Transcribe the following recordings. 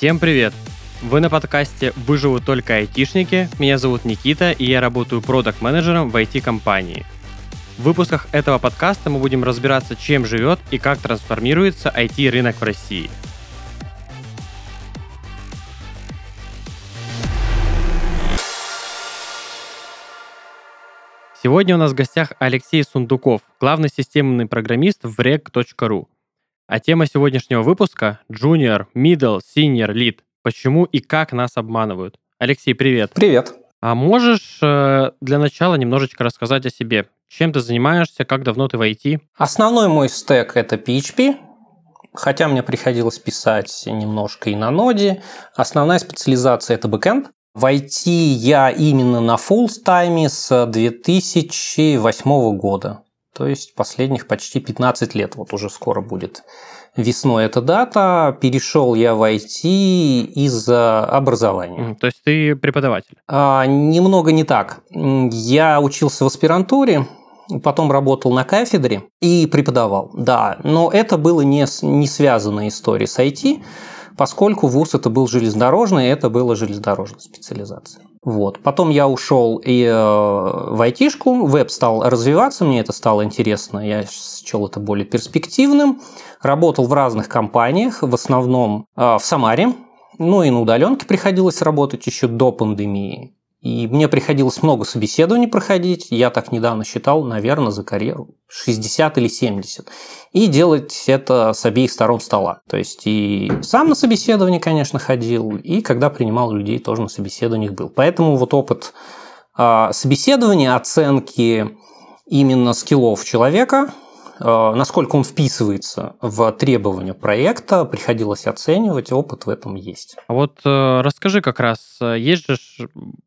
Всем привет! Вы на подкасте «Выживут только айтишники». Меня зовут Никита, и я работаю продакт-менеджером в IT-компании. В выпусках этого подкаста мы будем разбираться, чем живет и как трансформируется IT-рынок в России. Сегодня у нас в гостях Алексей Сундуков, главный системный программист в reg.ru. А тема сегодняшнего выпуска – Junior, Middle, Senior, Lead. Почему и как нас обманывают. Алексей, привет. Привет. А можешь э, для начала немножечко рассказать о себе? Чем ты занимаешься, как давно ты в IT? Основной мой стек – это PHP, хотя мне приходилось писать немножко и на ноде. Основная специализация – это бэкэнд. В IT я именно на full тайме с 2008 года то есть последних почти 15 лет, вот уже скоро будет весной эта дата. Перешел я в IT из-за образования. То есть ты преподаватель? А, немного не так. Я учился в аспирантуре, потом работал на кафедре и преподавал, да. Но это было не, не связанная история с IT, поскольку вуз это был железнодорожный, это была железнодорожная специализация. Вот. Потом я ушел и э, в айтишку, веб стал развиваться, мне это стало интересно, я счел это более перспективным. Работал в разных компаниях, в основном э, в Самаре, ну и на удаленке приходилось работать еще до пандемии. И мне приходилось много собеседований проходить. Я так недавно считал, наверное, за карьеру 60 или 70. И делать это с обеих сторон стола. То есть и сам на собеседование, конечно, ходил, и когда принимал людей, тоже на собеседованиях был. Поэтому вот опыт а, собеседования, оценки именно скиллов человека – насколько он вписывается в требования проекта, приходилось оценивать, опыт в этом есть. А вот э, расскажи как раз, э, есть же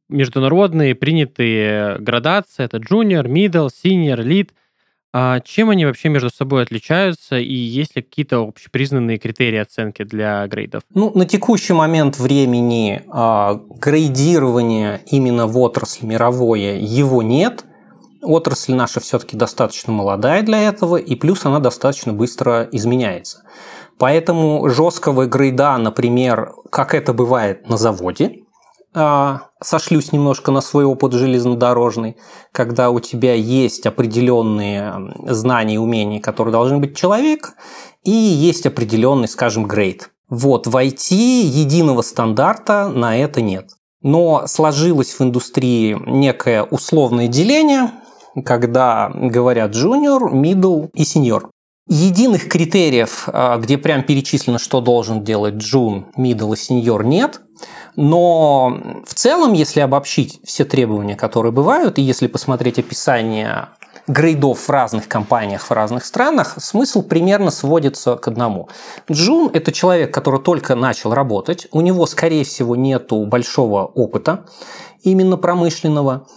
международные принятые градации, это junior, middle, senior, lead. А чем они вообще между собой отличаются и есть ли какие-то общепризнанные критерии оценки для грейдов? Ну, на текущий момент времени э, грейдирования именно в отрасли мировое его нет – отрасль наша все-таки достаточно молодая для этого, и плюс она достаточно быстро изменяется. Поэтому жесткого грейда, например, как это бывает на заводе, а, сошлюсь немножко на свой опыт железнодорожный, когда у тебя есть определенные знания и умения, которые должны быть человек, и есть определенный, скажем, грейд. Вот, в IT единого стандарта на это нет. Но сложилось в индустрии некое условное деление, когда говорят junior, middle и senior. Единых критериев, а, где прям перечислено, что должен делать джун, middle и senior, нет. Но в целом, если обобщить все требования, которые бывают, и если посмотреть описание грейдов в разных компаниях в разных странах, смысл примерно сводится к одному. Джун – это человек, который только начал работать, у него, скорее всего, нет большого опыта именно промышленного,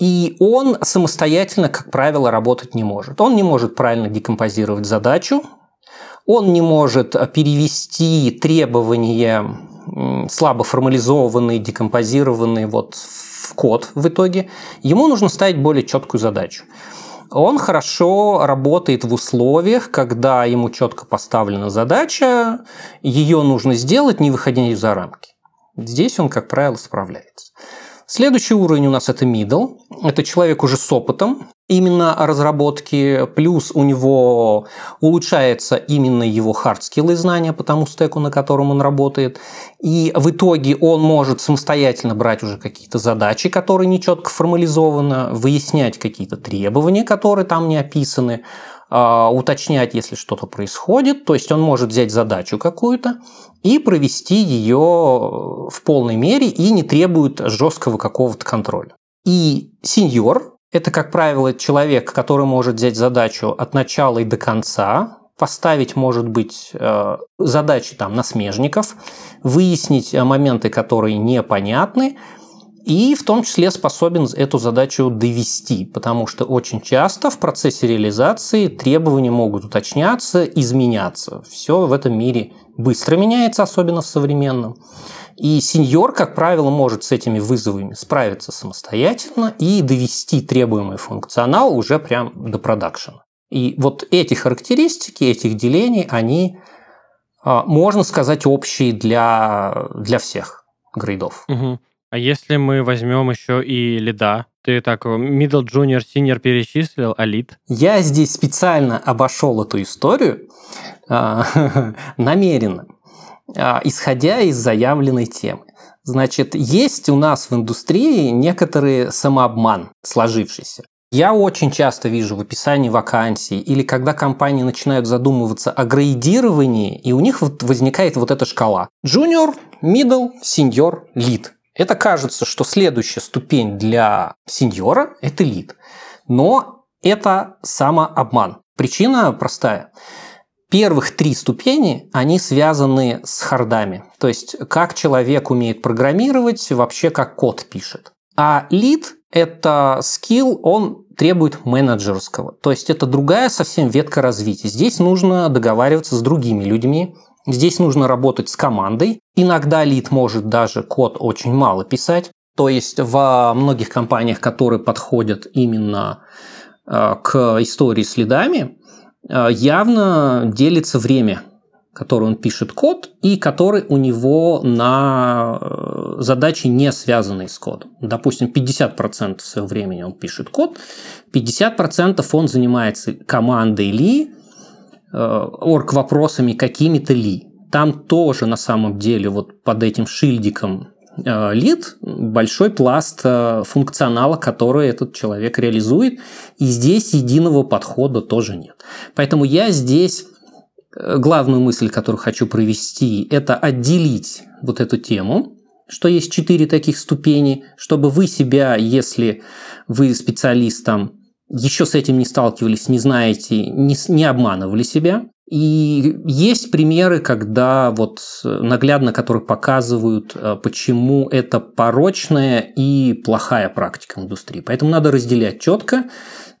и он самостоятельно, как правило, работать не может. Он не может правильно декомпозировать задачу, он не может перевести требования слабо формализованные, декомпозированные вот в код в итоге. Ему нужно ставить более четкую задачу. Он хорошо работает в условиях, когда ему четко поставлена задача, ее нужно сделать, не выходя за рамки. Здесь он, как правило, справляется. Следующий уровень у нас это middle. Это человек уже с опытом именно разработки, плюс у него улучшается именно его хардскиллы знания по тому стеку, на котором он работает. И в итоге он может самостоятельно брать уже какие-то задачи, которые нечетко формализованы, выяснять какие-то требования, которые там не описаны, а, уточнять, если что-то происходит. То есть он может взять задачу какую-то и провести ее в полной мере и не требует жесткого какого-то контроля. И сеньор – это, как правило, человек, который может взять задачу от начала и до конца, поставить, может быть, э, задачи там на смежников, выяснить э, моменты, которые непонятны, и в том числе способен эту задачу довести, потому что очень часто в процессе реализации требования могут уточняться, изменяться. Все в этом мире быстро меняется, особенно в современном. И сеньор, как правило, может с этими вызовами справиться самостоятельно и довести требуемый функционал уже прям до продакшена. И вот эти характеристики, этих делений, они А, можно сказать, общий для, для всех грейдов. Угу. А если мы возьмем еще и лида, ты так middle, junior, senior перечислил, а лид? Я здесь специально обошел эту историю намеренно, а, исходя из заявленной темы. Значит, есть у нас в индустрии некоторый самообман сложившийся. Я очень часто вижу в описании вакансий или когда компании начинают задумываться о грейдировании, и у них вот возникает вот эта шкала. Junior, middle, senior, lead. Это кажется, что следующая ступень для сеньора – это lead. Но это самообман. Причина простая. Первых три ступени, они связаны с хардами. То есть, как человек умеет программировать, вообще как код пишет. А лид – это скилл, он требует менеджерского. То есть это другая совсем ветка развития. Здесь нужно договариваться с другими людьми, здесь нужно работать с командой. Иногда лид может даже код очень мало писать. То есть во многих компаниях, которые подходят именно э, к истории с лидами, явно делится время который он пишет код, и который у него на э, задачи не связанные с кодом. Допустим, 50% своего времени он пишет код, 50% он занимается командой ли, э, орг вопросами какими-то ли. Там тоже на самом деле вот под этим шильдиком э, лид большой пласт функционала, который этот человек реализует, и здесь единого подхода тоже нет. Поэтому я здесь главную мысль, которую хочу провести, это отделить вот эту тему, что есть четыре таких ступени, чтобы вы себя, если вы специалистом, еще с этим не сталкивались, не знаете, не, не обманывали себя. И есть примеры, когда вот наглядно, которые показывают, э, почему это порочная и плохая практика индустрии. Поэтому надо разделять четко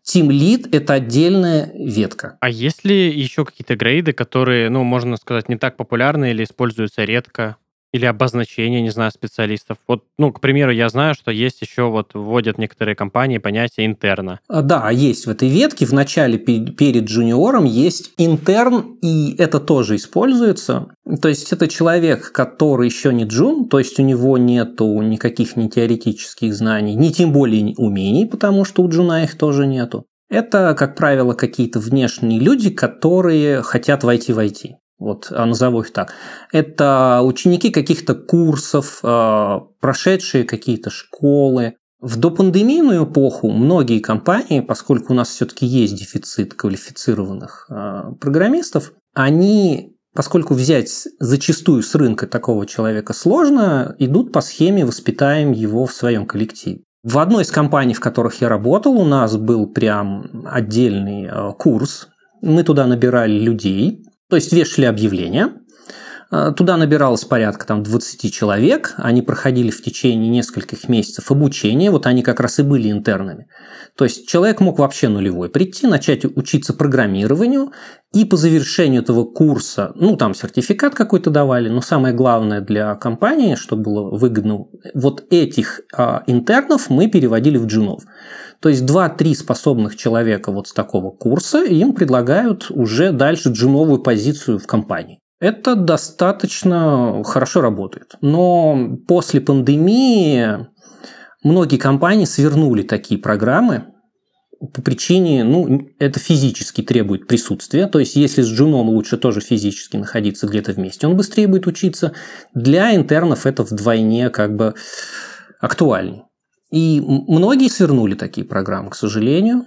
Team Lead – это отдельная ветка. А есть ли еще какие-то грейды, которые, ну, можно сказать, не так популярны или используются редко? Или обозначения, не знаю, специалистов. Вот, ну, к примеру, я знаю, что есть еще, вот, вводят некоторые компании понятие интерна. А, да, есть в этой ветке. В начале перед джуниором есть интерн, и это тоже используется. То есть это человек, который еще не джун, то есть у него нету никаких ни теоретических знаний, ни тем более умений, потому что у джуна их тоже нету. Это, как правило, какие-то внешние люди, которые хотят войти в IT вот а, назову их так, это ученики каких-то курсов, а, прошедшие какие-то школы. В допандемийную эпоху многие компании, поскольку у нас все-таки есть дефицит квалифицированных а, программистов, они поскольку взять зачастую с рынка такого человека сложно, идут по схеме «воспитаем его в своем коллективе». В одной из компаний, в которых я работал, у нас был прям отдельный курс. Мы туда набирали людей, то есть вешали объявления, а, Туда набиралось порядка там, 20 человек, они проходили в течение нескольких месяцев обучения, вот они как раз и были интернами. То есть человек мог вообще нулевой прийти, начать учиться программированию, и по завершению этого курса, ну там сертификат какой-то давали, но самое главное для компании, чтобы было выгодно, вот этих а, интернов мы переводили в джунов. То есть 2-3 способных человека вот с такого курса им предлагают уже дальше джуновую позицию в компании. Это достаточно хорошо работает. Но после пандемии многие компании свернули такие программы по причине, ну, это физически требует присутствия. То есть, если с джуном лучше тоже физически находиться где-то вместе, он быстрее будет учиться. Для интернов это вдвойне как бы актуальнее. И многие свернули такие программы, к сожалению.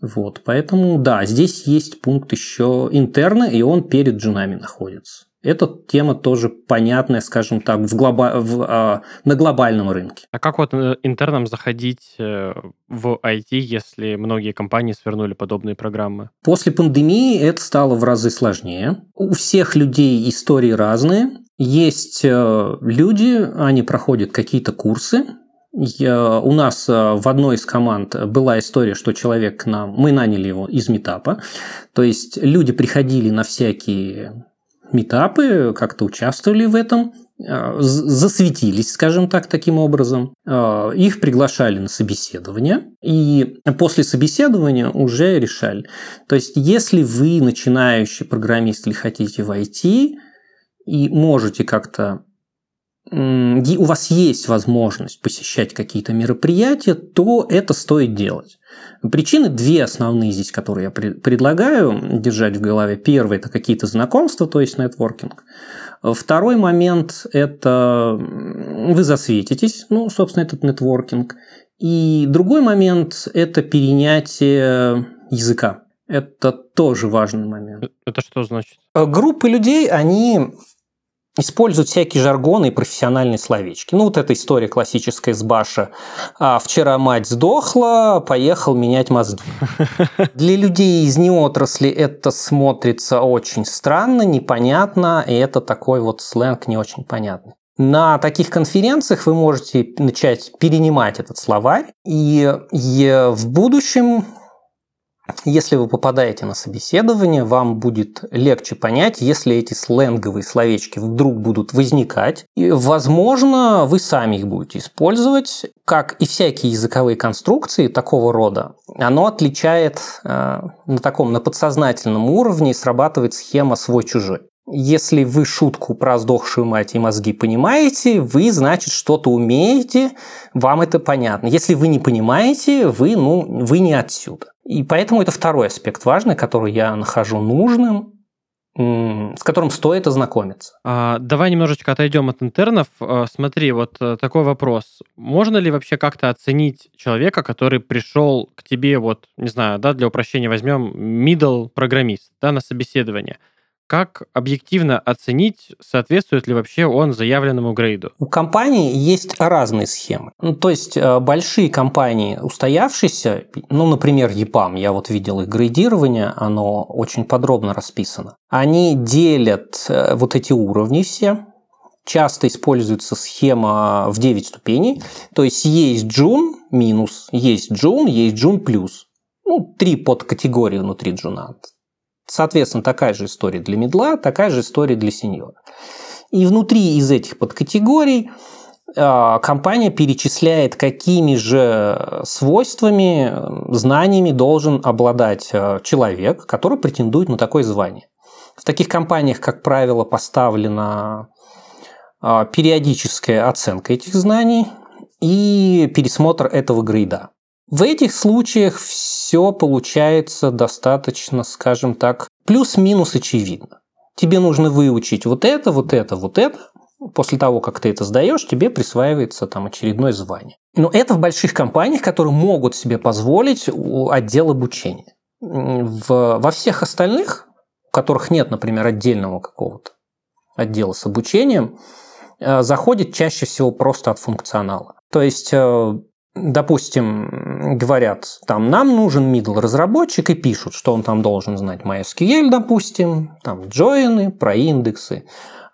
Вот, поэтому, да, здесь есть пункт еще интерна, и он перед джунами находится. Эта тема тоже понятная, скажем так, в глоба... в, а, на глобальном рынке. А как вот э, интернам заходить э, в IT, если многие компании свернули подобные программы? После пандемии это стало в разы сложнее. У всех людей истории разные. Есть э, люди, они проходят какие-то курсы, я, у нас э, в одной из команд была история, что человек к нам, мы наняли его из метапа, то есть люди приходили на всякие метапы, как-то участвовали в этом, э, засветились, скажем так, таким образом. Э, их приглашали на собеседование, и после собеседования уже решали. То есть, если вы начинающий программист или хотите войти, и можете как-то у вас есть возможность посещать какие-то мероприятия, то это стоит делать. Причины две основные здесь, которые я предлагаю держать в голове. Первый – это какие-то знакомства, то есть нетворкинг. Второй момент – это вы засветитесь, ну, собственно, этот нетворкинг. И другой момент – это перенятие языка. Это тоже важный момент. Это что значит? Группы людей, они используют всякие жаргоны и профессиональные словечки. Ну, вот эта история классическая с Баша. А, «Вчера мать сдохла, поехал менять мозги». Для людей из неотрасли это смотрится очень странно, непонятно, и это такой вот сленг не очень понятный. На таких конференциях вы можете начать перенимать этот словарь, и в будущем если вы попадаете на собеседование, вам будет легче понять, если эти сленговые словечки вдруг будут возникать. И, возможно, вы сами их будете использовать. Как и всякие языковые конструкции такого рода, оно отличает э, на таком на подсознательном уровне срабатывает схема свой-чужой. Если вы шутку про сдохшую мать и мозги понимаете, вы, значит, что-то умеете, вам это понятно. Если вы не понимаете, вы, ну, вы не отсюда. И поэтому это второй аспект важный, который я нахожу нужным, с которым стоит ознакомиться. А, давай немножечко отойдем от интернов. А, смотри, вот э, такой вопрос. Можно ли вообще как-то оценить человека, который пришел к тебе, вот, не знаю, да, для упрощения возьмем middle программист, да, на собеседование – как объективно оценить, соответствует ли вообще он заявленному грейду? У компании есть разные схемы. Ну, то есть э, большие компании, устоявшиеся, ну, например, EPAM, я вот видел их грейдирование, оно очень подробно расписано. Они делят э, вот эти уровни все, часто используется схема в 9 ступеней. То есть есть джун минус, есть джун, есть джун плюс. Ну, три подкатегории внутри джуна. Соответственно, такая же история для медла, такая же история для сеньора. И внутри из этих подкатегорий а, компания перечисляет, какими же свойствами, знаниями должен обладать а, человек, который претендует на такое звание. В таких компаниях, как правило, поставлена а, периодическая оценка этих знаний и пересмотр этого грейда. В этих случаях все получается достаточно, скажем так, плюс-минус очевидно. Тебе нужно выучить вот это, вот это, вот это. После того, как ты это сдаешь, тебе присваивается там очередное звание. Но это в больших компаниях, которые могут себе позволить отдел обучения. В, во всех остальных, у которых нет, например, отдельного какого-то отдела с обучением, э, заходит чаще всего просто от функционала. То есть э, допустим, говорят, там, нам нужен middle разработчик и пишут, что он там должен знать MySQL, допустим, там, джойны, про индексы.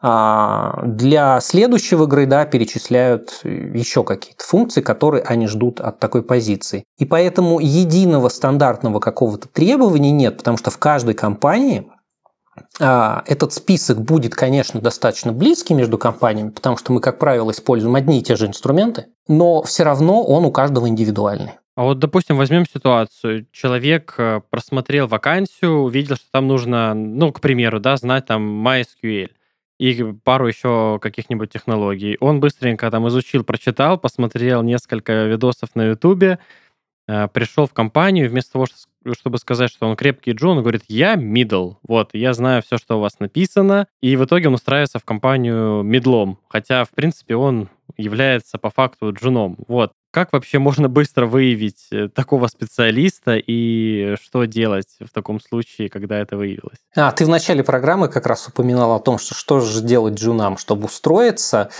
А для следующего грейда перечисляют еще какие-то функции, которые они ждут от такой позиции. И поэтому единого стандартного какого-то требования нет, потому что в каждой компании этот список будет, конечно, достаточно близкий между компаниями, потому что мы, как правило, используем одни и те же инструменты, но все равно он у каждого индивидуальный. А вот, допустим, возьмем ситуацию. Человек э, просмотрел вакансию, увидел, что там нужно, ну, к примеру, да, знать там MySQL и пару еще каких-нибудь технологий. Он быстренько там изучил, прочитал, посмотрел несколько видосов на э, пришел в компанию, вместо того, чтобы сказать, что он крепкий джун, он говорит, я middle, вот, я знаю все, что у вас написано, и в итоге он устраивается в компанию медлом, хотя, в принципе, он является по факту джуном, вот. Как вообще можно быстро выявить э, такого специалиста и что делать в таком случае, когда это выявилось? А, ты в начале программы как раз упоминал о том, что что же делать джунам, чтобы устроиться.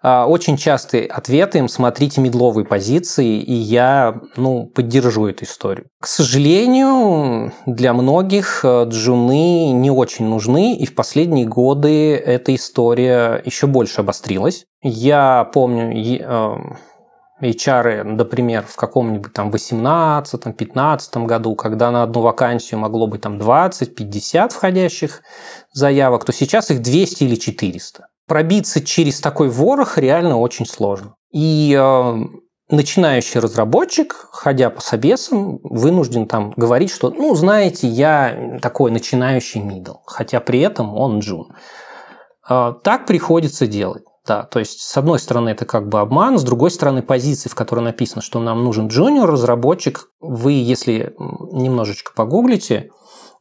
А, очень частый ответ им смотрите медловые позиции, и я ну, поддержу эту историю. К сожалению, для многих э, джуны не очень нужны, и в последние годы эта история еще больше обострилась. Я помню, HR, например, в каком-нибудь там 18-15 году, когда на одну вакансию могло быть там 20-50 входящих заявок, то сейчас их 200 или 400. Пробиться через такой ворох реально очень сложно. И э, начинающий разработчик, ходя по собесам, вынужден там говорить, что, ну, знаете, я такой начинающий middle, хотя при этом он джун. Э, так приходится делать. Да, то есть, с одной стороны, это как бы обман, с другой стороны, позиции, в которой написано, что нам нужен джуниор разработчик, вы, если немножечко погуглите,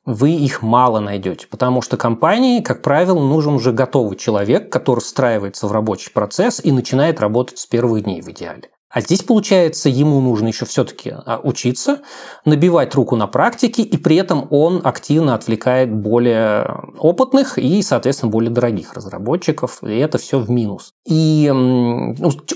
вы их мало найдете, потому что компании, как правило, нужен уже готовый человек, который встраивается в рабочий процесс и начинает работать с первых дней в идеале. А здесь, получается, ему нужно еще все-таки а, учиться, набивать руку на практике, и при этом он активно отвлекает более опытных и, соответственно, более дорогих разработчиков, и это все в минус. И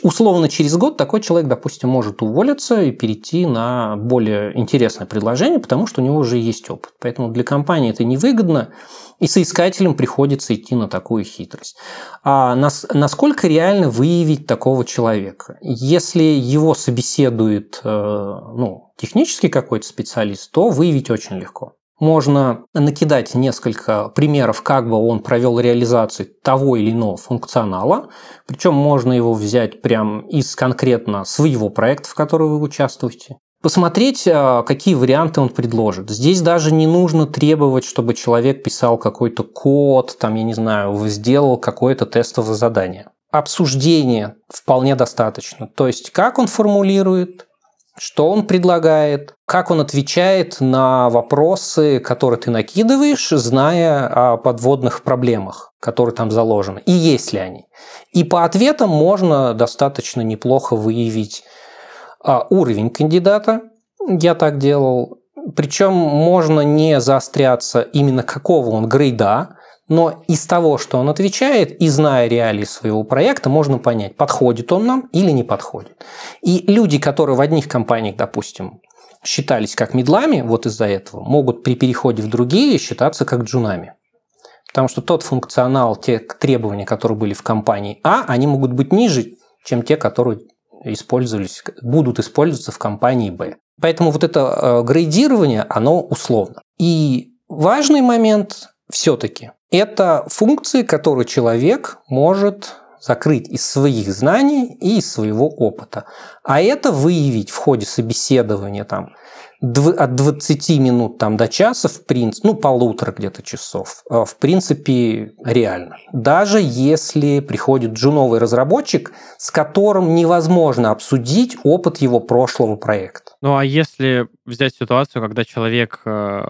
условно через год такой человек, допустим, может уволиться и перейти на более интересное предложение, потому что у него уже есть опыт. Поэтому для компании это невыгодно, и соискателям приходится идти на такую хитрость. А нас, насколько реально выявить такого человека? Если его собеседует э, ну, технический какой-то специалист, то выявить очень легко. Можно накидать несколько примеров, как бы он провел реализацию того или иного функционала. Причем можно его взять прямо из конкретно своего проекта, в котором вы участвуете посмотреть, а, какие варианты он предложит. Здесь даже не нужно требовать, чтобы человек писал какой-то код, там, я не знаю, сделал какое-то тестовое задание. Обсуждение вполне достаточно. То есть, как он формулирует, что он предлагает, как он отвечает на вопросы, которые ты накидываешь, зная о подводных проблемах, которые там заложены, и есть ли они. И по ответам можно достаточно неплохо выявить а, уровень кандидата. Я так делал. Причем можно не заостряться именно какого он грейда, но из того, что он отвечает, и зная реалии своего проекта, можно понять, подходит он нам или не подходит. И люди, которые в одних компаниях, допустим, считались как медлами, вот из-за этого, могут при переходе в другие считаться как джунами. Потому что тот функционал, те требования, которые были в компании А, они могут быть ниже, чем те, которые использовались, будут использоваться в компании Б. Поэтому вот это э, грейдирование, оно условно. И важный момент все-таки – это функции, которые человек может закрыть из своих знаний и из своего опыта. А это выявить в ходе собеседования там, от 20 минут там, до часа, в принципе, ну, полутора где-то часов, э, в принципе, реально. Даже если приходит джуновый разработчик, с которым невозможно обсудить опыт его прошлого проекта. Ну, а если взять ситуацию, когда человек, э,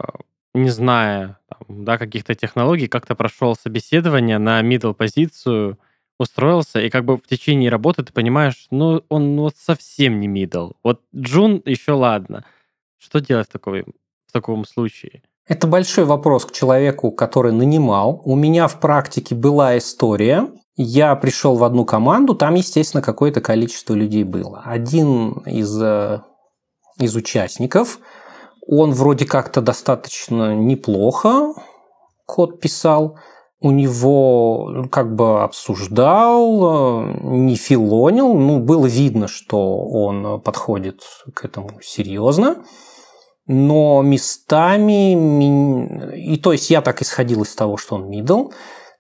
не зная там, да, каких-то технологий, как-то прошел собеседование на middle позицию, устроился, и как бы в течение работы ты понимаешь, ну, он вот совсем не middle. Вот Джун еще ладно. Что делать в, такой, в таком случае? Это большой вопрос к человеку, который нанимал. У меня в практике была история. Я пришел в одну команду, там, естественно, какое-то количество людей было. Один из, э, из участников, он вроде как-то достаточно неплохо код писал, у него ну, как бы обсуждал, э, не филонил, ну, было видно, что он подходит к этому серьезно но местами, и то есть я так исходил из того, что он middle,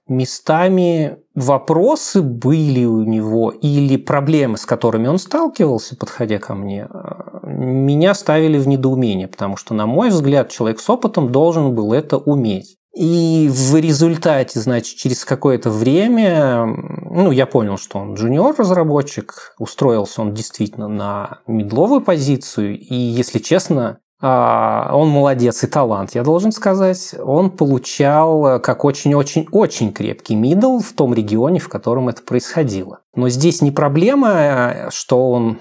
местами вопросы были у него или проблемы, с которыми он сталкивался, подходя ко мне, э, меня ставили в недоумение, потому что, на мой взгляд, человек с опытом должен был это уметь. И в результате, значит, через какое-то время, ну, я понял, что он джуниор-разработчик, устроился он действительно на медловую позицию, и, если честно, а, он молодец и талант, я должен сказать. Он получал э, как очень-очень-очень крепкий мидл в том регионе, в котором это происходило. Но здесь не проблема, э, что он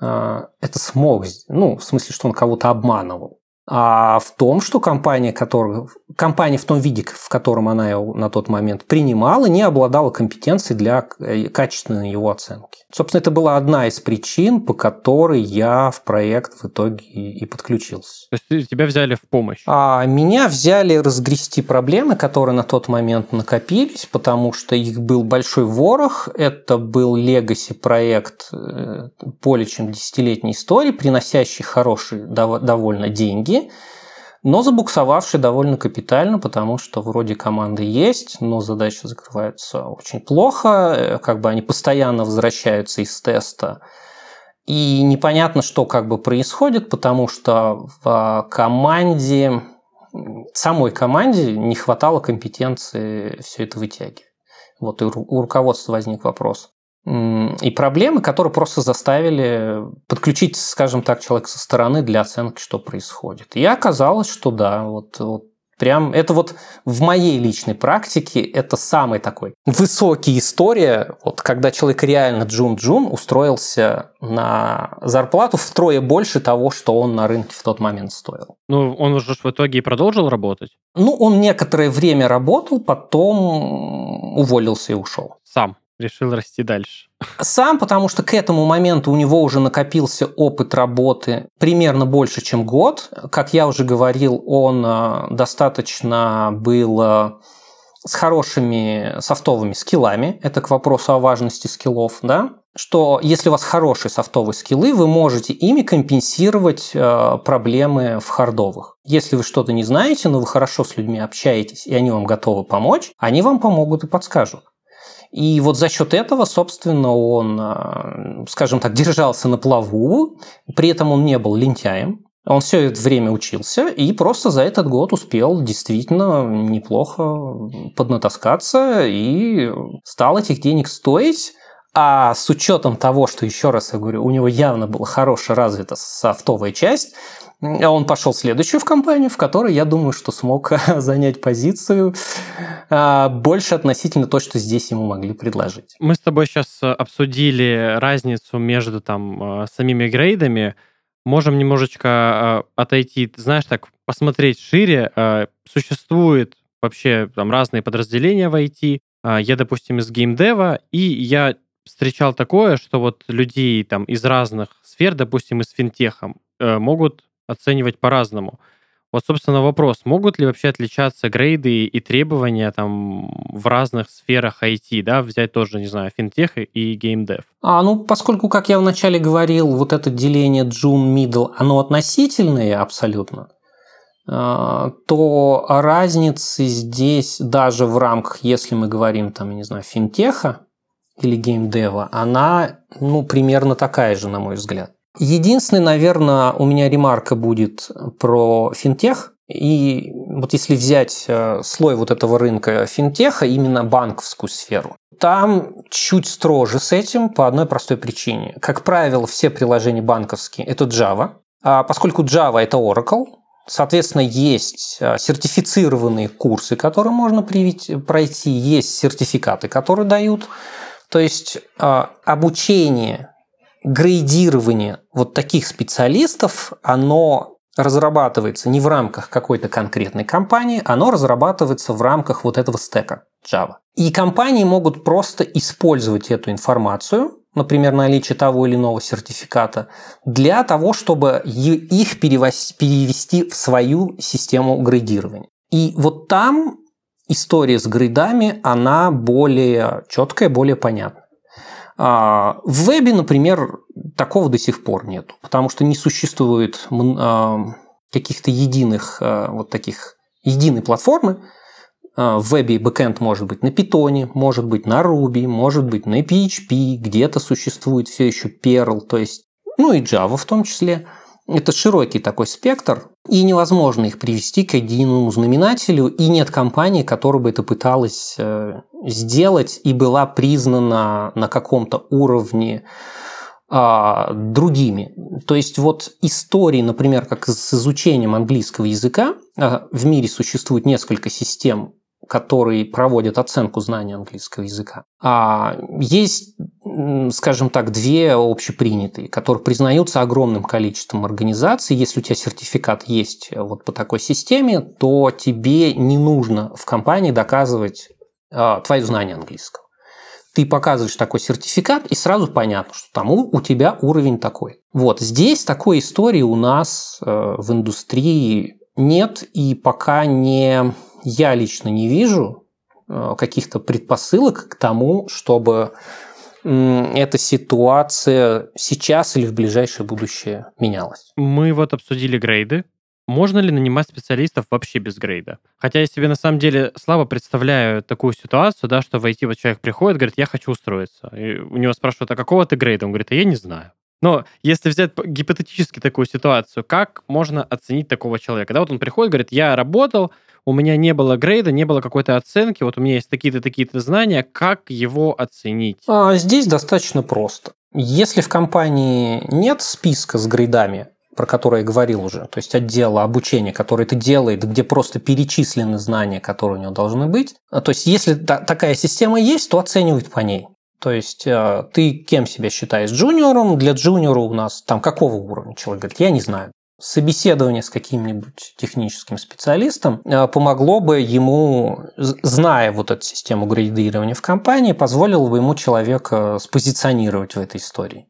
э, это смог, ну, в смысле, что он кого-то обманывал а в том, что компания, которая, компания в том виде, в котором она его на тот момент принимала, не обладала компетенцией для э, качественной его оценки. Собственно, это была одна из причин, по которой я в проект в итоге и подключился. То есть тебя взяли в помощь? А меня взяли разгрести проблемы, которые на тот момент накопились, потому что их был большой ворох. Это был легаси проект э, более чем десятилетней истории, приносящий хорошие довольно деньги но забуксовавший довольно капитально, потому что вроде команды есть, но задача закрывается очень плохо, э, как бы они постоянно возвращаются из теста, и непонятно, что как бы происходит, потому что в команде, самой команде не хватало компетенции все это вытягивать. Вот и у руководства возник вопрос и проблемы, которые просто заставили подключить, скажем так, человека со стороны для оценки, что происходит. И оказалось, что да, вот, вот Прям это вот в моей личной практике это самый такой высокий история, вот когда человек реально Джун-Джун устроился на зарплату втрое больше того, что он на рынке в тот момент стоил. Ну, он уже в итоге и продолжил работать? Ну, он некоторое время работал, потом уволился и ушел. Сам? Решил расти дальше? Сам, потому что к этому моменту у него уже накопился опыт работы примерно больше, чем год. Как я уже говорил, он э, достаточно был э, с хорошими софтовыми скиллами. Это к вопросу о важности скиллов, да? что если у вас хорошие софтовые скиллы, вы можете ими компенсировать э, проблемы в хардовых. Если вы что-то не знаете, но вы хорошо с людьми общаетесь, и они вам готовы помочь, они вам помогут и подскажут. И вот за счет этого, собственно, он, а, скажем так, держался на плаву, при этом он не был лентяем, он все это время учился и просто за этот год успел действительно неплохо поднатаскаться и стал этих денег стоить. А с учетом того, что, еще раз я говорю, у него явно была хорошая развита софтовая часть, а он пошел в следующую в компанию, в которой, я думаю, что смог занять позицию а, больше относительно то, что здесь ему могли предложить. Мы с тобой сейчас э, обсудили разницу между там э, самими грейдами. Можем немножечко э, отойти, знаешь, так посмотреть шире. Существует вообще там разные подразделения в IT. Я, допустим, из геймдева, и я встречал такое, что вот людей там из разных сфер, допустим, из финтеха, могут оценивать по-разному. Вот, собственно, вопрос, могут ли вообще отличаться грейды и требования там в разных сферах IT, да, взять тоже, не знаю, финтех и геймдев? А, ну, поскольку, как я вначале говорил, вот это деление Джун, Middle, оно относительное абсолютно, а, то разницы здесь даже в рамках, если мы говорим, там, не знаю, финтеха или геймдева, она, ну, примерно такая же, на мой взгляд. Единственный, наверное, у меня ремарка будет про финтех. И вот если взять э, слой вот этого рынка финтеха, именно банковскую сферу, там чуть строже с этим по одной простой причине. Как правило, все приложения банковские – это Java. А поскольку Java – это Oracle, Соответственно, есть э, сертифицированные курсы, которые можно пройти, есть сертификаты, которые дают. То есть э, обучение грейдирование вот таких специалистов, оно разрабатывается не в рамках какой-то конкретной компании, оно разрабатывается в рамках вот этого стека Java. И компании могут просто использовать эту информацию, например, наличие того или иного сертификата, для того, чтобы их перевести в свою систему грейдирования. И вот там история с грейдами, она более четкая, более понятная. А, в вебе, например, такого до сих пор нет, потому что не существует а, каких-то единых а, вот таких единой платформы. В вебе бэкэнд может быть на Python, может быть на Ruby, может быть на PHP, где-то существует все еще Perl, то есть, ну и Java в том числе. Это широкий такой спектр, и невозможно их привести к единому знаменателю, и нет компании, которая бы это пыталась э, сделать и была признана на каком-то уровне а, другими. То есть вот истории, например, как с изучением английского языка, а, в мире существует несколько систем которые проводят оценку знания английского языка. А есть, скажем так, две общепринятые, которые признаются огромным количеством организаций. Если у тебя сертификат есть вот по такой системе, то тебе не нужно в компании доказывать а, твое знание английского. Ты показываешь такой сертификат, и сразу понятно, что тому у тебя уровень такой. Вот здесь такой истории у нас э, в индустрии нет, и пока не я лично не вижу э, каких-то предпосылок к тому, чтобы эта ситуация сейчас или в ближайшее будущее менялась. Мы вот обсудили грейды, можно ли нанимать специалистов вообще без грейда? Хотя я себе на самом деле слабо представляю такую ситуацию, да, что в IT вот человек приходит, говорит, я хочу устроиться. И у него спрашивают, а какого ты грейда? Он говорит, а я не знаю. Но если взять гипотетически такую ситуацию, как можно оценить такого человека? Да, вот он приходит, говорит, я работал, у меня не было грейда, не было какой-то оценки, вот у меня есть такие-то, такие-то знания, как его оценить? А, здесь достаточно просто. Если в компании нет списка с грейдами, про который я говорил уже, то есть отдела обучения, который это делает, где просто перечислены знания, которые у него должны быть. А, то есть если такая система есть, то оценивают по ней. То есть э, ты кем себя считаешь? Джуниором? Для джуниора у нас там какого уровня человек говорит? Я не знаю. Собеседование с каким-нибудь техническим специалистом э, помогло бы ему, зная вот эту систему градирования в компании, позволило бы ему человека спозиционировать в этой истории.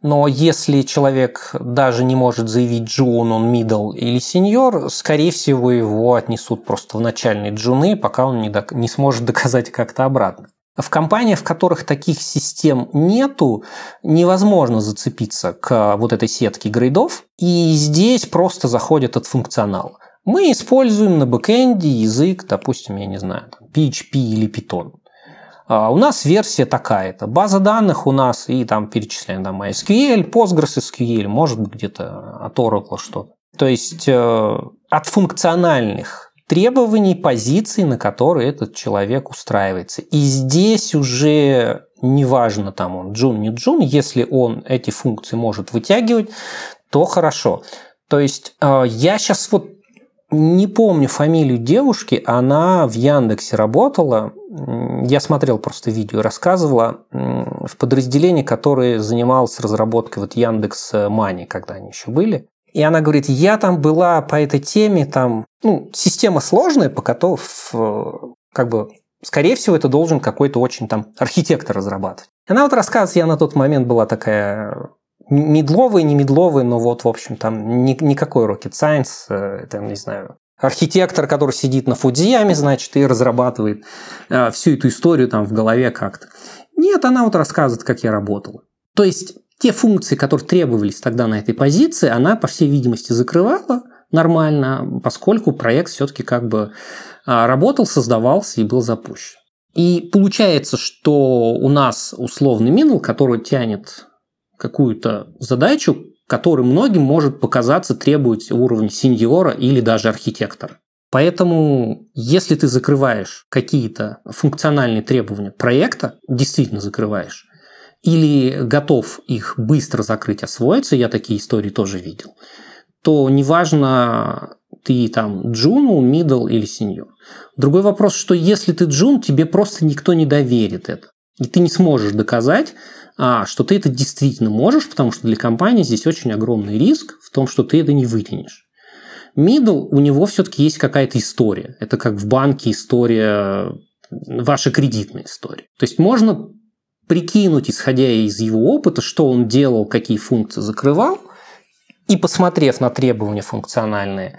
Но если человек даже не может заявить джун, он middle или сеньор, скорее всего, его отнесут просто в начальные джуны, пока он не, док- не сможет доказать как-то обратно. В компаниях, в которых таких систем нету, невозможно зацепиться к вот этой сетке грейдов, и здесь просто заходит от функционала. Мы используем на бэкэнде язык, допустим, я не знаю, PHP или Python. А, у нас версия такая-то. База данных у нас и там перечисляем там MySQL, PostgreSQL, может быть где-то от Oracle что-то. То есть э, от функциональных требований, позиций, на которые этот человек устраивается. И здесь уже неважно, там он джун, не джун, если он эти функции может вытягивать, то хорошо. То есть э, я сейчас вот не помню фамилию девушки, она в Яндексе работала, я смотрел просто видео, рассказывала в подразделении, которое занималось разработкой вот Яндекс Мани, когда они еще были. И она говорит, я там была по этой теме, там, ну, система сложная, по которой, как бы, скорее всего, это должен какой-то очень там архитектор разрабатывать. Она вот рассказывает, я на тот момент была такая медловый, не медловый, но вот, в общем, там ни, никакой rocket science, э, там, не знаю, архитектор, который сидит на Фудзияме, значит, и разрабатывает э, всю эту историю там в голове как-то. Нет, она вот рассказывает, как я работала. То есть те функции, которые требовались тогда на этой позиции, она, по всей видимости, закрывала нормально, поскольку проект все-таки как бы а, работал, создавался и был запущен. И получается, что у нас условный минул, который тянет какую-то задачу, который многим может показаться требовать уровня сеньора или даже архитектора. Поэтому, если ты закрываешь какие-то функциональные требования проекта, действительно закрываешь, или готов их быстро закрыть, освоиться, я такие истории тоже видел, то неважно, ты там джуну, мидл или сеньор. Другой вопрос, что если ты джун, тебе просто никто не доверит это. И ты не сможешь доказать, а, что ты это действительно можешь, потому что для компании здесь очень огромный риск в том, что ты это не вытянешь. Middle, у него все-таки есть какая-то история. Это как в банке история, ваша кредитная история. То есть можно прикинуть, исходя из его опыта, что он делал, какие функции закрывал, и посмотрев на требования функциональные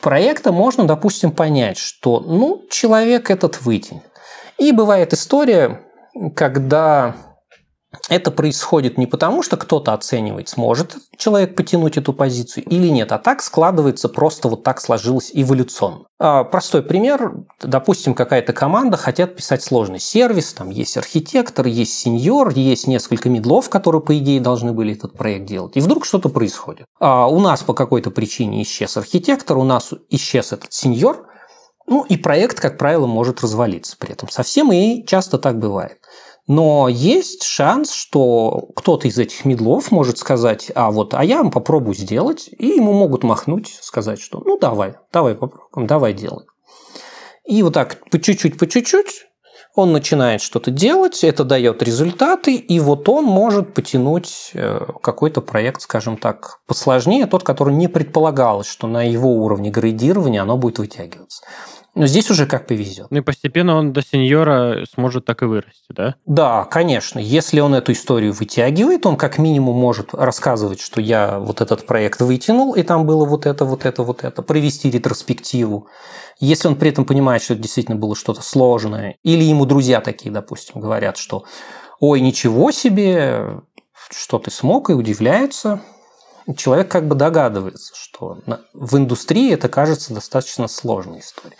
проекта, можно, допустим, понять, что ну, человек этот вытянет. И бывает история, когда это происходит не потому, что кто-то оценивает, сможет человек потянуть эту позицию или нет, а так складывается, просто вот так сложилось эволюционно. А, простой пример. Допустим, какая-то команда хотят писать сложный сервис, там есть архитектор, есть сеньор, есть несколько медлов, которые, по идее, должны были этот проект делать. И вдруг что-то происходит. А у нас по какой-то причине исчез архитектор, у нас исчез этот сеньор, ну и проект, как правило, может развалиться при этом совсем, и часто так бывает. Но есть шанс, что кто-то из этих медлов может сказать, а вот, а я вам попробую сделать, и ему могут махнуть, сказать, что ну давай, давай попробуем, давай делай. И вот так по чуть-чуть, по чуть-чуть он начинает что-то делать, это дает результаты, и вот он может потянуть э, какой-то проект, скажем так, посложнее, тот, который не предполагалось, что на его уровне градирования оно будет вытягиваться. Но здесь уже как повезет. Ну и постепенно он до сеньора сможет так и вырасти, да? Да, конечно. Если он эту историю вытягивает, он как минимум может рассказывать, что я вот этот проект вытянул, и там было вот это, вот это, вот это, провести ретроспективу. Если он при этом понимает, что это действительно было что-то сложное, или ему друзья такие, допустим, говорят, что «Ой, ничего себе, что ты смог», и удивляются, человек как бы догадывается, что в индустрии это кажется достаточно сложной историей.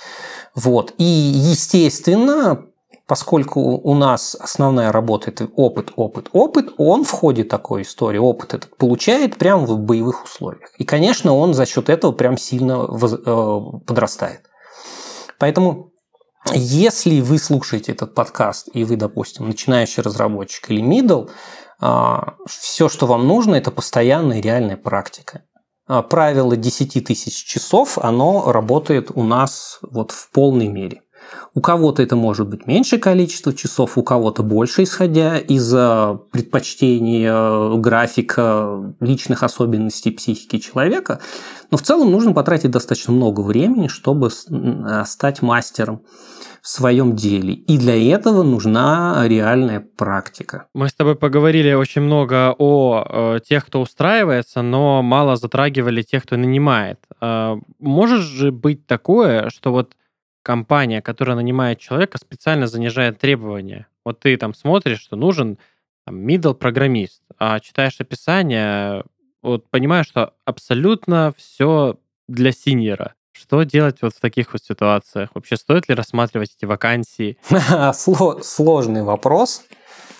Вот. И, естественно, поскольку у нас основная работа – это опыт, опыт, опыт, он в ходе такой истории опыт этот получает прямо в боевых условиях. И, конечно, он за счет этого прям сильно э, подрастает. Поэтому если вы слушаете этот подкаст, и вы, допустим, начинающий разработчик или middle, все, что вам нужно, это постоянная реальная практика. А, правило 10 тысяч часов, оно работает у нас вот в полной мере. У кого-то это может быть меньшее количество часов, у кого-то больше, исходя из предпочтений, э, графика, личных особенностей психики человека. Но в целом нужно потратить достаточно много времени, чтобы стать мастером в своем деле. И для этого нужна реальная практика. Мы с тобой поговорили очень много о э, тех, кто устраивается, но мало затрагивали тех, кто нанимает. Э, может же быть такое, что вот компания, которая нанимает человека, специально занижает требования. Вот ты там смотришь, что нужен middle программист, а читаешь описание, вот понимаешь, что абсолютно все для синьора. Что делать вот в таких вот ситуациях? Вообще стоит ли рассматривать эти вакансии? Сложный вопрос.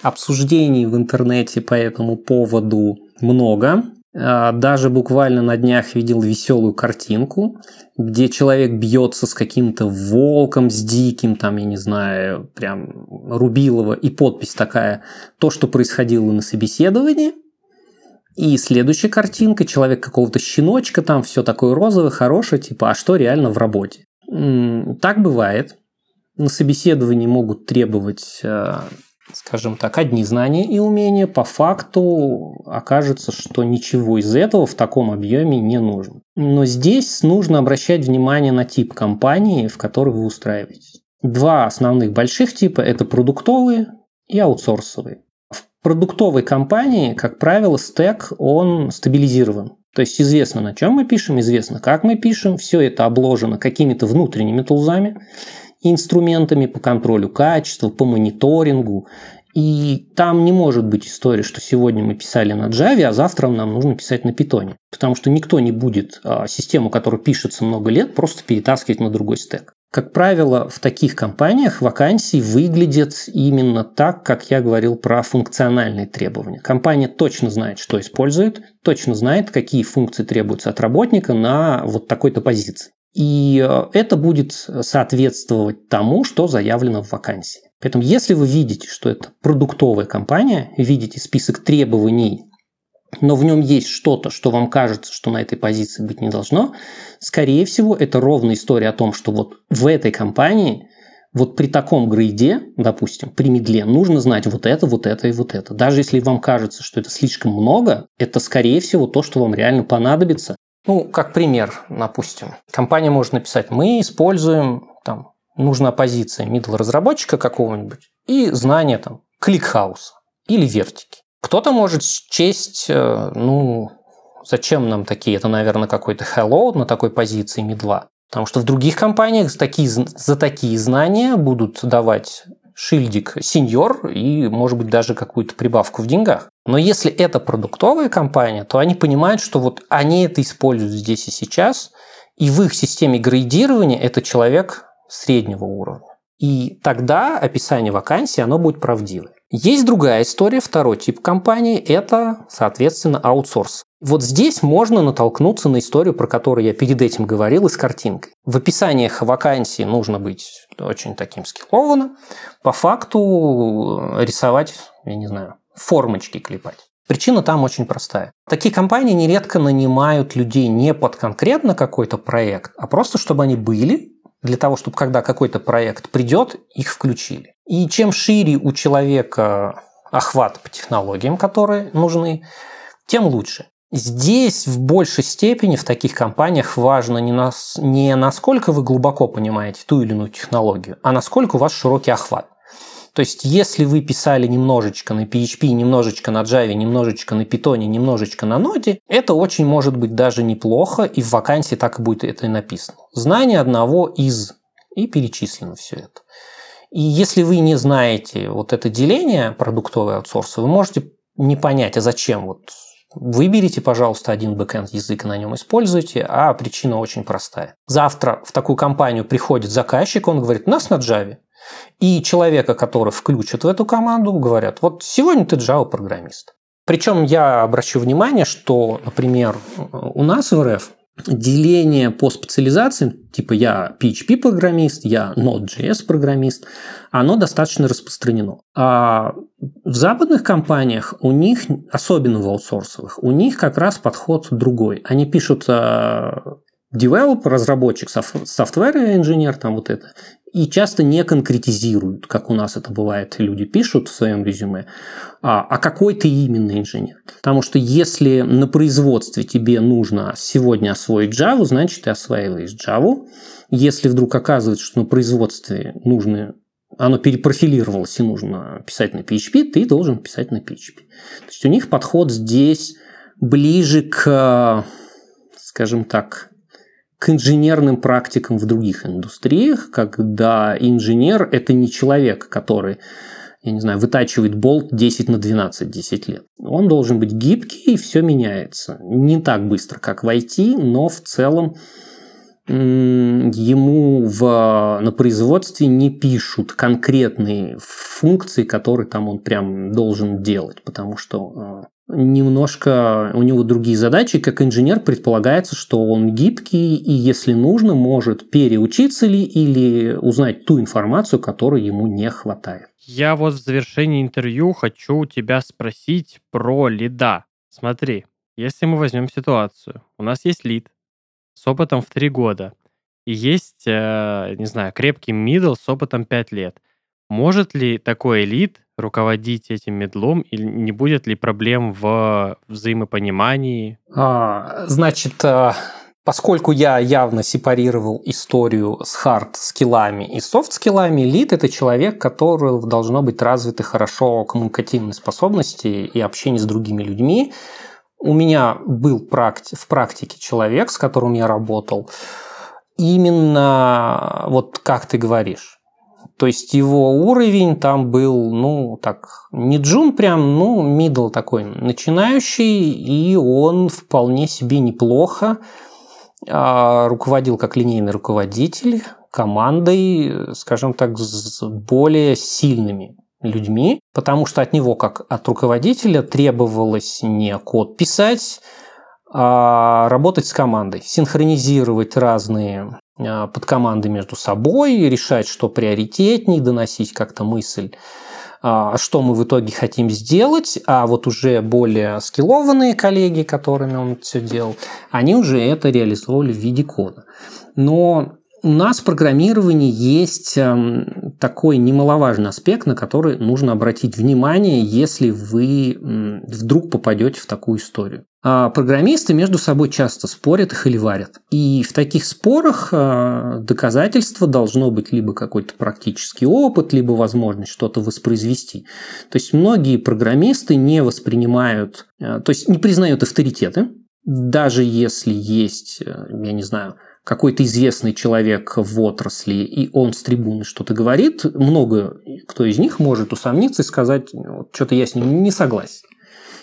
Обсуждений в интернете по этому поводу много. А, даже буквально на днях видел веселую картинку, где человек бьется с каким-то волком, с диким, там, я не знаю, прям Рубилова, и подпись такая, то, что происходило на собеседовании. И следующая картинка, человек какого-то щеночка, там все такое розовое, хорошее, типа, а что реально в работе? Так бывает. На собеседовании могут требовать а, скажем так, одни знания и умения, по факту окажется, что ничего из этого в таком объеме не нужно. Но здесь нужно обращать внимание на тип компании, в которой вы устраиваетесь. Два основных больших типа – это продуктовые и аутсорсовые. Продуктовой компании, как правило, стек, он стабилизирован. То есть известно, на чем мы пишем, известно, как мы пишем, все это обложено какими-то внутренними тулзами, инструментами по контролю качества, по мониторингу. И там не может быть истории, что сегодня мы писали на Java, а завтра нам нужно писать на Python. Потому что никто не будет а, систему, которая пишется много лет, просто перетаскивать на другой стек. Как правило, в таких компаниях вакансии выглядят именно так, как я говорил про функциональные требования. Компания точно знает, что использует, точно знает, какие функции требуются от работника на вот такой-то позиции. И э, это будет соответствовать тому, что заявлено в вакансии. Поэтому если вы видите, что это продуктовая компания, видите список требований, но в нем есть что-то, что вам кажется, что на этой позиции быть не должно, скорее всего, это ровная история о том, что вот в этой компании вот при таком грейде, допустим, при медле, нужно знать вот это, вот это и вот это. Даже если вам кажется, что это слишком много, это, скорее всего, то, что вам реально понадобится ну, как пример, допустим, компания может написать, мы используем, там, нужна позиция middle разработчика какого-нибудь и знание там кликхауса или вертики. Кто-то может счесть, э, ну, зачем нам такие, это, наверное, какой-то hello на такой позиции мидла. Потому что в других компаниях за такие, за такие знания будут давать шильдик senior и, может быть, даже какую-то прибавку в деньгах. Но если это продуктовая компания, то они понимают, что вот они это используют здесь и сейчас, и в их системе грейдирования это человек среднего уровня. И тогда описание вакансии, оно будет правдивое. Есть другая история, второй тип компании – это, соответственно, аутсорс. Вот здесь можно натолкнуться на историю, про которую я перед этим говорил, и с картинкой. В описаниях вакансии нужно быть очень таким скиллованным. По факту э, рисовать, я не знаю, формочки клепать. Причина там очень простая. Такие компании нередко нанимают людей не под конкретно какой-то проект, а просто чтобы они были, для того, чтобы когда какой-то проект придет, их включили. И чем шире у человека охват по технологиям, которые нужны, тем лучше. Здесь в большей степени в таких компаниях важно не, нас, не насколько вы глубоко понимаете ту или иную технологию, а насколько у вас широкий охват. То есть, если вы писали немножечко на PHP, немножечко на Java, немножечко на Python, немножечко на Node, это очень может быть даже неплохо, и в вакансии так и будет это и написано. Знание одного из, и перечислено все это. И если вы не знаете вот это деление продуктовой аутсорса, вы можете не понять, а зачем вот Выберите, пожалуйста, один бэкэнд язык и на нем используйте, а причина очень простая. Завтра в такую компанию приходит заказчик, он говорит, нас на Java. И человека, который включит в эту команду, говорят, вот сегодня ты Java-программист. Причем я обращу внимание, что, например, у нас в РФ деление по специализациям, типа я PHP-программист, я Node.js-программист, оно достаточно распространено. А в западных компаниях у них, особенно в аутсорсовых, у них как раз подход другой. Они пишут девелоп, разработчик, software engineer, там вот это, и часто не конкретизируют, как у нас это бывает, люди пишут в своем резюме, а, а какой ты именно инженер. Потому что если на производстве тебе нужно сегодня освоить Java, значит ты осваиваешь Java. Если вдруг оказывается, что на производстве нужно оно перепрофилировалось и нужно писать на PHP, ты должен писать на PHP. То есть у них подход здесь ближе к, скажем так, к инженерным практикам в других индустриях, когда инженер – это не человек, который я не знаю, вытачивает болт 10 на 12, 10 лет. Он должен быть гибкий, и все меняется. Не так быстро, как в IT, но в целом ему в, на производстве не пишут конкретные функции, которые там он прям должен делать, потому что а, немножко у него другие задачи. Как инженер предполагается, что он гибкий и, если нужно, может переучиться ли или узнать ту информацию, которой ему не хватает. Я вот в завершении интервью хочу у тебя спросить про лида. Смотри, если мы возьмем ситуацию, у нас есть лид с опытом в три года, и есть, э, не знаю, крепкий мидл с опытом 5 лет. Может ли такой лид руководить этим мидлом, или не будет ли проблем в взаимопонимании? А, значит, э, поскольку я явно сепарировал историю с хард-скиллами и софт-скиллами, лид – это человек, который должно быть развиты хорошо коммуникативные способности и общение с другими людьми. У меня был практи- в практике человек, с которым я работал, именно вот как ты говоришь, то есть его уровень там был, ну, так, не джун прям, ну, мидл такой начинающий, и он вполне себе неплохо а, руководил как линейный руководитель командой, скажем так, с более сильными людьми, потому что от него, как от руководителя, требовалось не код писать, а работать с командой, синхронизировать разные под команды между собой, решать, что приоритетней, доносить как-то мысль, а, что мы в итоге хотим сделать, а вот уже более скиллованные коллеги, которыми он все делал, они уже это реализовали в виде кода. Но у нас в программировании есть эм, такой немаловажный аспект, на который нужно обратить внимание, если вы вдруг попадете в такую историю. А программисты между собой часто спорят их или варят. И в таких спорах а, доказательство должно быть либо какой-то практический опыт, либо возможность что-то воспроизвести. То есть многие программисты не воспринимают, а, то есть не признают авторитеты, даже если есть, э, я не знаю, какой-то известный человек в отрасли, и он с трибуны что-то говорит, много кто из них может усомниться и сказать, вот, что-то я с ним не согласен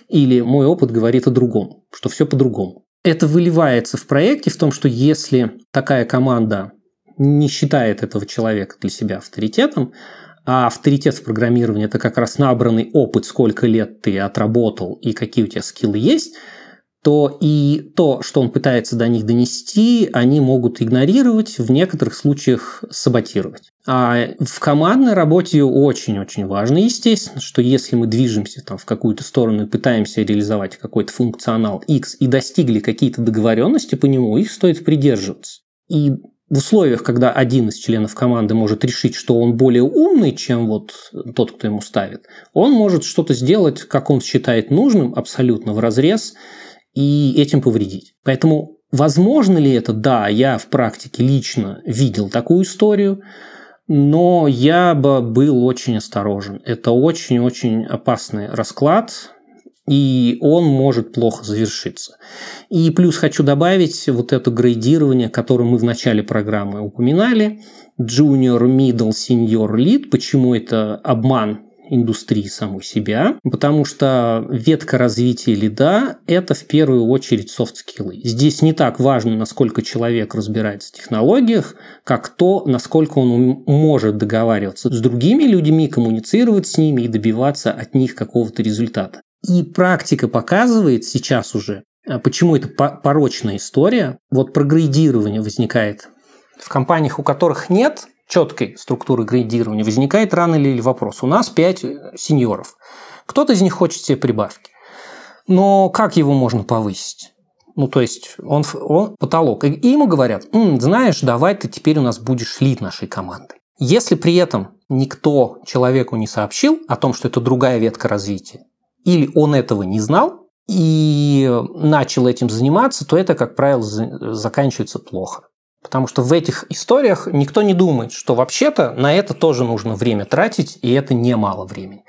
или мой опыт говорит о другом, что все по-другому. Это выливается в проекте в том, что если такая команда не считает этого человека для себя авторитетом, а авторитет в программировании – это как раз набранный опыт, сколько лет ты отработал и какие у тебя скиллы есть – то и то, что он пытается до них донести, они могут игнорировать, в некоторых случаях саботировать. А в командной работе очень-очень важно, естественно, что если мы движемся там в какую-то сторону и пытаемся реализовать какой-то функционал X и достигли какие-то договоренности по нему, их стоит придерживаться. И в условиях, когда один из членов команды может решить, что он более умный, чем вот тот, кто ему ставит, он может что-то сделать, как он считает нужным, абсолютно в разрез и этим повредить. Поэтому возможно ли это? Да, я в практике лично видел такую историю, но я бы был очень осторожен. Это очень-очень опасный расклад, и он может плохо завершиться. И плюс хочу добавить вот это грейдирование, которое мы в начале программы упоминали. Junior, Middle, Senior, Lead. Почему это обман индустрии самой себя, потому что ветка развития лида – это в первую очередь софт-скиллы. Здесь не так важно, насколько человек разбирается в технологиях, как то, насколько он может договариваться с другими людьми, коммуницировать с ними и добиваться от них какого-то результата. И практика показывает сейчас уже, а почему это порочная история. Вот прогрейдирование возникает в компаниях, у которых нет четкой структуры грейдирования, возникает рано или вопрос. У нас 5 сеньоров. Кто-то из них хочет себе прибавки. Но как его можно повысить? Ну, то есть, он, он потолок. И ему говорят, М, знаешь, давай ты теперь у нас будешь лид нашей команды. Если при этом никто человеку не сообщил о том, что это другая ветка развития, или он этого не знал и начал этим заниматься, то это, как правило, заканчивается плохо. Потому что в этих историях никто не думает, что вообще-то на это тоже нужно время тратить, и это немало времени.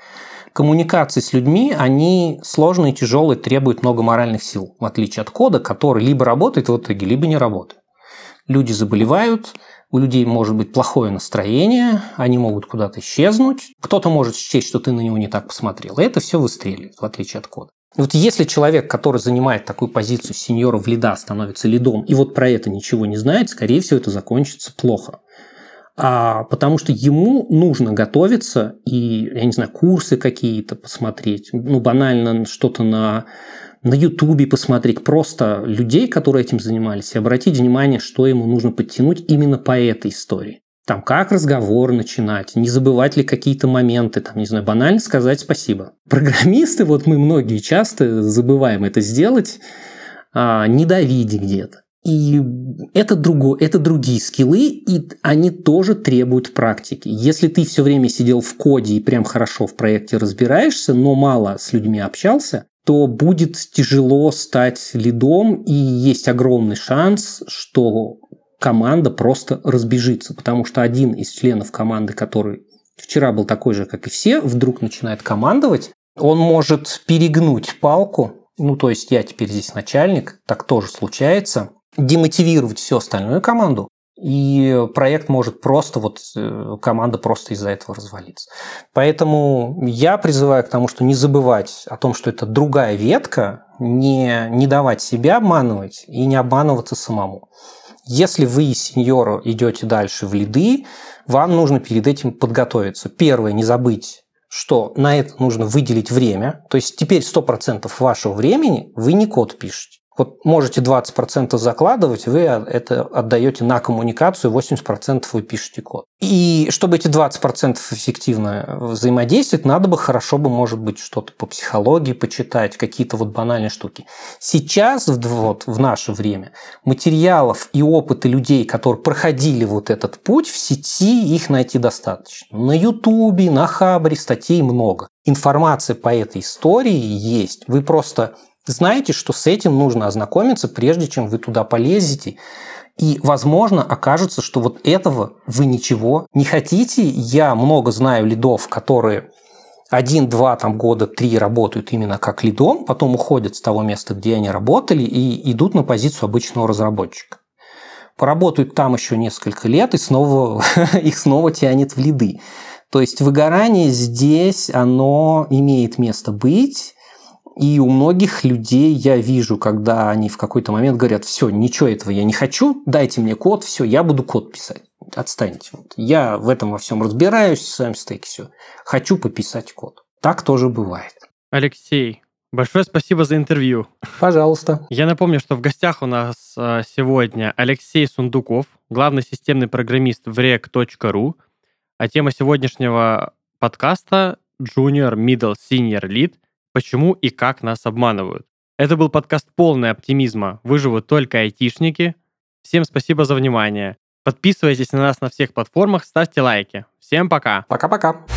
Коммуникации с людьми, они сложные, тяжелые, требуют много моральных сил, в отличие от кода, который либо работает в итоге, либо не работает. Люди заболевают, у людей может быть плохое настроение, они могут куда-то исчезнуть, кто-то может счесть, что ты на него не так посмотрел, и это все выстреливает, в отличие от кода. Вот если человек, который занимает такую позицию сеньора в лида, становится лидом, и вот про это ничего не знает, скорее всего, это закончится плохо. А, потому что ему нужно готовиться и, я не знаю, курсы какие-то посмотреть, ну, банально что-то на, на Ютубе посмотреть, просто людей, которые этим занимались, и обратить внимание, что ему нужно подтянуть именно по этой истории. Там, как разговор начинать, не забывать ли какие-то моменты, там, не знаю, банально сказать спасибо. Программисты, вот мы многие часто забываем это сделать, а, не давить где-то. И это, друго, это другие скиллы, и они тоже требуют практики. Если ты все время сидел в коде и прям хорошо в проекте разбираешься, но мало с людьми общался, то будет тяжело стать лидом, и есть огромный шанс, что команда просто разбежится, потому что один из членов команды, который вчера был такой же, как и все, вдруг начинает командовать, он может перегнуть палку, ну то есть я теперь здесь начальник, так тоже случается, демотивировать всю остальную команду, и проект может просто, вот э, команда просто из-за этого развалиться. Поэтому я призываю к тому, что не забывать о том, что это другая ветка, не, не давать себя обманывать и не обманываться самому. Если вы, сеньор, идете дальше в лиды, вам нужно перед этим подготовиться. Первое, не забыть что на это нужно выделить время. То есть теперь 100% вашего времени вы не код пишете. Вот можете 20% закладывать, вы это отдаете на коммуникацию, 80% вы пишете код. И чтобы эти 20% эффективно взаимодействовать, надо бы хорошо бы, может быть, что-то по психологии почитать, какие-то вот банальные штуки. Сейчас, вот в наше время, материалов и опыта людей, которые проходили вот этот путь в сети, их найти достаточно. На Ютубе, на Хабре статей много. Информация по этой истории есть. Вы просто знаете, что с этим нужно ознакомиться, прежде чем вы туда полезете. И, возможно, окажется, что вот этого вы ничего не хотите. Я много знаю лидов, которые один-два там года, три работают именно как лидом, потом уходят с того места, где они работали, и идут на позицию обычного разработчика. Поработают там еще несколько лет, и снова их снова тянет в лиды. То есть выгорание здесь, оно имеет место быть, и у многих людей я вижу, когда они в какой-то момент говорят, все, ничего этого я не хочу, дайте мне код, все, я буду код писать. Отстаньте. Вот. Я в этом во всем разбираюсь, в своем стеке все. Хочу пописать код. Так тоже бывает. Алексей, Большое спасибо за интервью. Пожалуйста. Я напомню, что в гостях у нас а, сегодня Алексей Сундуков, главный системный программист в rec.ru, а тема сегодняшнего подкаста Junior, Middle, Senior, Lead – почему и как нас обманывают. Это был подкаст полный оптимизма. Выживут только айтишники. Всем спасибо за внимание. Подписывайтесь на нас на всех платформах, ставьте лайки. Всем пока. Пока-пока.